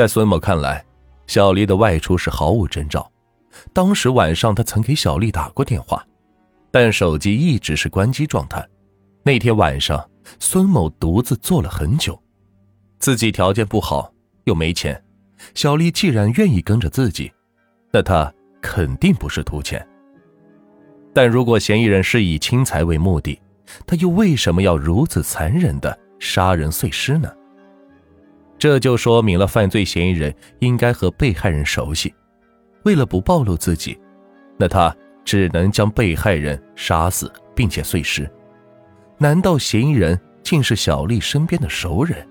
在孙某看来，小丽的外出是毫无征兆。当时晚上，他曾给小丽打过电话，但手机一直是关机状态。那天晚上，孙某独自坐了很久，自己条件不好，又没钱。小丽既然愿意跟着自己，那他肯定不是图钱。但如果嫌疑人是以轻财为目的，他又为什么要如此残忍的杀人碎尸呢？这就说明了犯罪嫌疑人应该和被害人熟悉。为了不暴露自己，那他只能将被害人杀死并且碎尸。难道嫌疑人竟是小丽身边的熟人？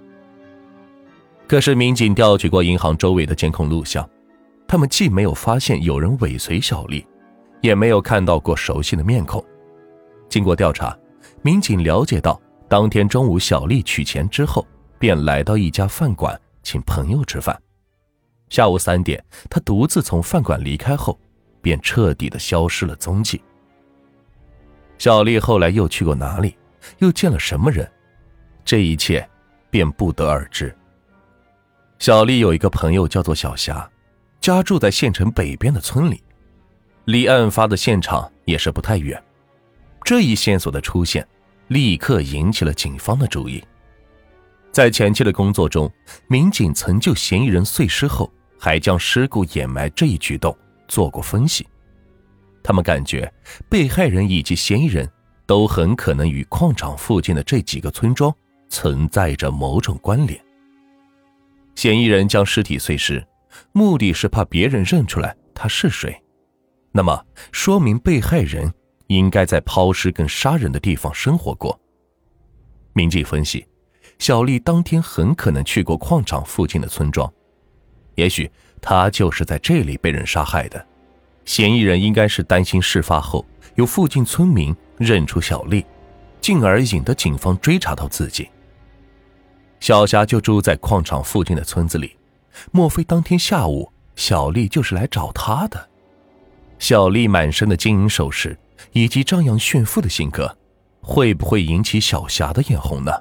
可是民警调取过银行周围的监控录像，他们既没有发现有人尾随小丽，也没有看到过熟悉的面孔。经过调查，民警了解到，当天中午小丽取钱之后，便来到一家饭馆请朋友吃饭。下午三点，他独自从饭馆离开后，便彻底的消失了踪迹。小丽后来又去过哪里，又见了什么人，这一切便不得而知。小丽有一个朋友叫做小霞，家住在县城北边的村里，离案发的现场也是不太远。这一线索的出现，立刻引起了警方的注意。在前期的工作中，民警曾就嫌疑人碎尸后还将尸骨掩埋这一举动做过分析。他们感觉被害人以及嫌疑人都很可能与矿场附近的这几个村庄存在着某种关联。嫌疑人将尸体碎尸，目的是怕别人认出来他是谁。那么，说明被害人应该在抛尸跟杀人的地方生活过。民警分析，小丽当天很可能去过矿场附近的村庄，也许她就是在这里被人杀害的。嫌疑人应该是担心事发后有附近村民认出小丽，进而引得警方追查到自己。小霞就住在矿场附近的村子里，莫非当天下午小丽就是来找他的？小丽满身的金银首饰以及张扬炫富的性格，会不会引起小霞的眼红呢？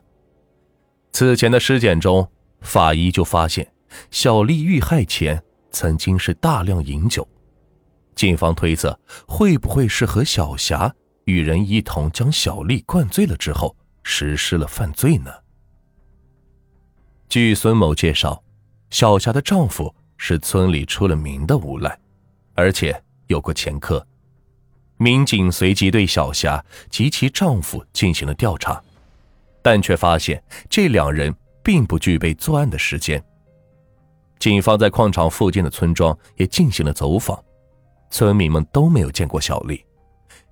此前的尸检中，法医就发现小丽遇害前曾经是大量饮酒，警方推测会不会是和小霞与人一同将小丽灌醉了之后实施了犯罪呢？据孙某介绍，小霞的丈夫是村里出了名的无赖，而且有过前科。民警随即对小霞及其丈夫进行了调查，但却发现这两人并不具备作案的时间。警方在矿场附近的村庄也进行了走访，村民们都没有见过小丽。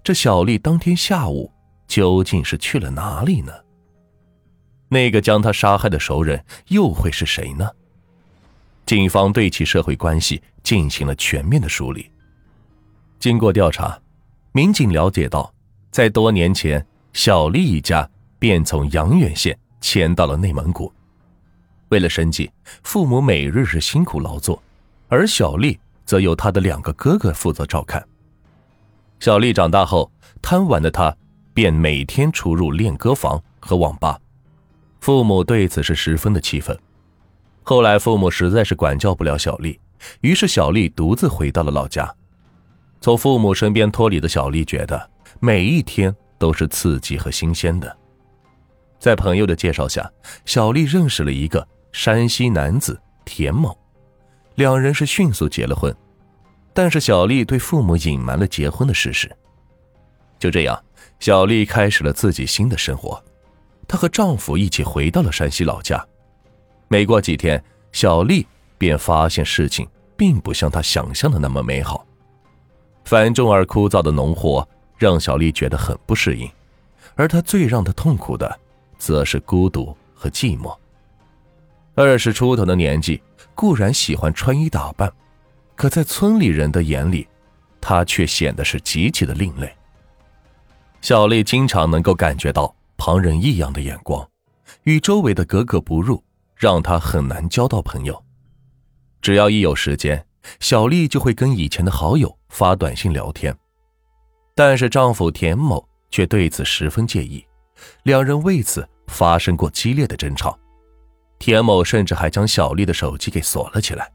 这小丽当天下午究竟是去了哪里呢？那个将她杀害的熟人又会是谁呢？警方对其社会关系进行了全面的梳理。经过调查，民警了解到，在多年前，小丽一家便从阳原县迁到了内蒙古。为了生计，父母每日是辛苦劳作，而小丽则由她的两个哥哥负责照看。小丽长大后，贪玩的她便每天出入练歌房和网吧。父母对此是十分的气愤。后来，父母实在是管教不了小丽，于是小丽独自回到了老家。从父母身边脱离的小丽，觉得每一天都是刺激和新鲜的。在朋友的介绍下，小丽认识了一个山西男子田某，两人是迅速结了婚。但是小丽对父母隐瞒了结婚的事实。就这样，小丽开始了自己新的生活。她和丈夫一起回到了山西老家。没过几天，小丽便发现事情并不像她想象的那么美好。繁重而枯燥的农活让小丽觉得很不适应，而她最让她痛苦的，则是孤独和寂寞。二十出头的年纪，固然喜欢穿衣打扮，可在村里人的眼里，她却显得是极其的另类。小丽经常能够感觉到。旁人异样的眼光，与周围的格格不入，让她很难交到朋友。只要一有时间，小丽就会跟以前的好友发短信聊天。但是丈夫田某却对此十分介意，两人为此发生过激烈的争吵。田某甚至还将小丽的手机给锁了起来。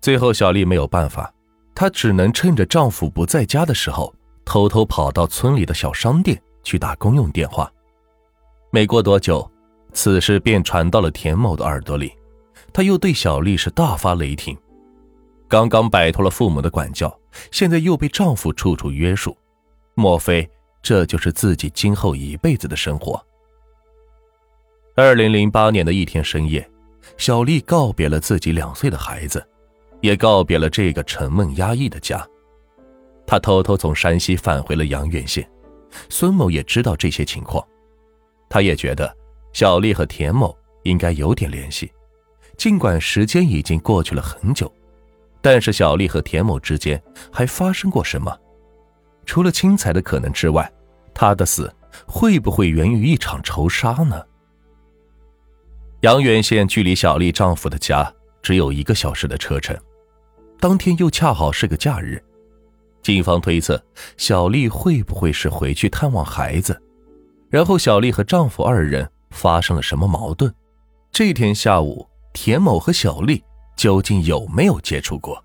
最后，小丽没有办法，她只能趁着丈夫不在家的时候，偷偷跑到村里的小商店去打公用电话。没过多久，此事便传到了田某的耳朵里，他又对小丽是大发雷霆。刚刚摆脱了父母的管教，现在又被丈夫处处约束，莫非这就是自己今后一辈子的生活？二零零八年的一天深夜，小丽告别了自己两岁的孩子。也告别了这个沉闷压抑的家，他偷偷从山西返回了阳原县。孙某也知道这些情况，他也觉得小丽和田某应该有点联系。尽管时间已经过去了很久，但是小丽和田某之间还发生过什么？除了轻彩的可能之外，他的死会不会源于一场仇杀呢？阳原县距离小丽丈夫的家只有一个小时的车程。当天又恰好是个假日，警方推测小丽会不会是回去探望孩子，然后小丽和丈夫二人发生了什么矛盾？这天下午，田某和小丽究竟有没有接触过？